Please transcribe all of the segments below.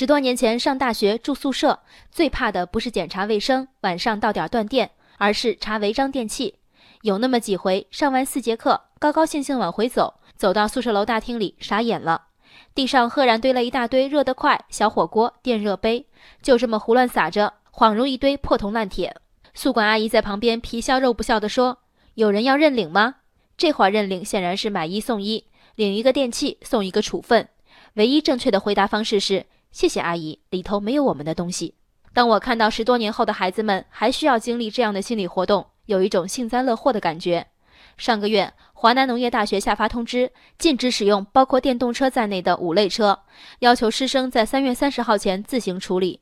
十多年前上大学住宿舍，最怕的不是检查卫生，晚上到点断电，而是查违章电器。有那么几回，上完四节课，高高兴兴往回走，走到宿舍楼大厅里，傻眼了。地上赫然堆了一大堆热得快小火锅、电热杯，就这么胡乱撒着，恍如一堆破铜烂铁。宿管阿姨在旁边皮笑肉不笑地说：“有人要认领吗？”这话认领显然是买一送一，领一个电器送一个处分。唯一正确的回答方式是。谢谢阿姨，里头没有我们的东西。当我看到十多年后的孩子们还需要经历这样的心理活动，有一种幸灾乐祸的感觉。上个月，华南农业大学下发通知，禁止使用包括电动车在内的五类车，要求师生在三月三十号前自行处理。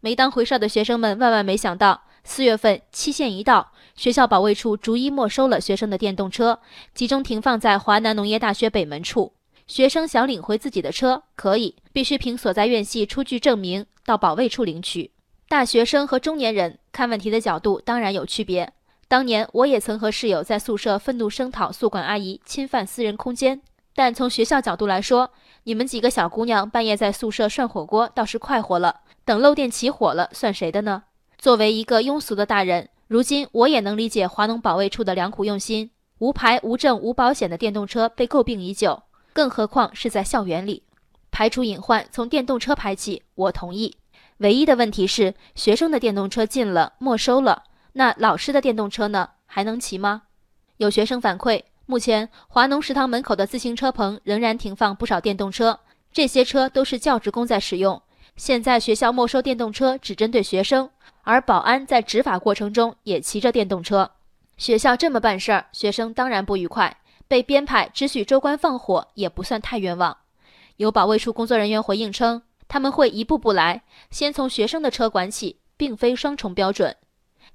没当回事的学生们万万没想到，四月份期限一到，学校保卫处逐一没收了学生的电动车，集中停放在华南农业大学北门处。学生想领回自己的车，可以，必须凭所在院系出具证明到保卫处领取。大学生和中年人看问题的角度当然有区别。当年我也曾和室友在宿舍愤怒声讨宿管阿姨侵犯私人空间，但从学校角度来说，你们几个小姑娘半夜在宿舍涮火锅倒是快活了，等漏电起火了算谁的呢？作为一个庸俗的大人，如今我也能理解华农保卫处的良苦用心。无牌、无证、无保险的电动车被诟病已久。更何况是在校园里，排除隐患从电动车排起，我同意。唯一的问题是，学生的电动车禁了，没收了，那老师的电动车呢？还能骑吗？有学生反馈，目前华农食堂门口的自行车棚仍然停放不少电动车，这些车都是教职工在使用。现在学校没收电动车只针对学生，而保安在执法过程中也骑着电动车。学校这么办事儿，学生当然不愉快。被编排只许州官放火也不算太冤枉。有保卫处工作人员回应称，他们会一步步来，先从学生的车管起，并非双重标准。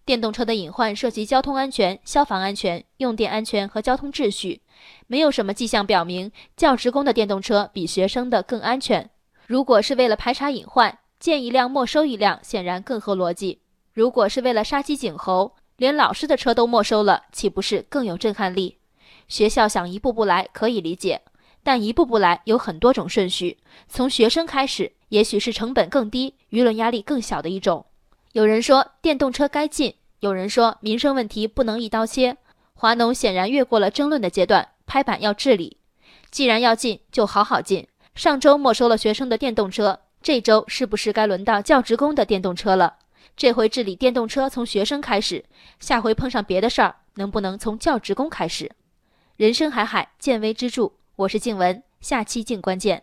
电动车的隐患涉及交通安全、消防安全、用电安全和交通秩序，没有什么迹象表明教职工的电动车比学生的更安全。如果是为了排查隐患，见一辆没收一辆，显然更合逻辑。如果是为了杀鸡儆猴，连老师的车都没收了，岂不是更有震撼力？学校想一步步来可以理解，但一步步来有很多种顺序。从学生开始，也许是成本更低、舆论压力更小的一种。有人说电动车该禁，有人说民生问题不能一刀切。华农显然越过了争论的阶段，拍板要治理。既然要禁，就好好禁。上周没收了学生的电动车，这周是不是该轮到教职工的电动车了？这回治理电动车从学生开始，下回碰上别的事儿，能不能从教职工开始？人生海海，见微知著。我是静文，下期静观见。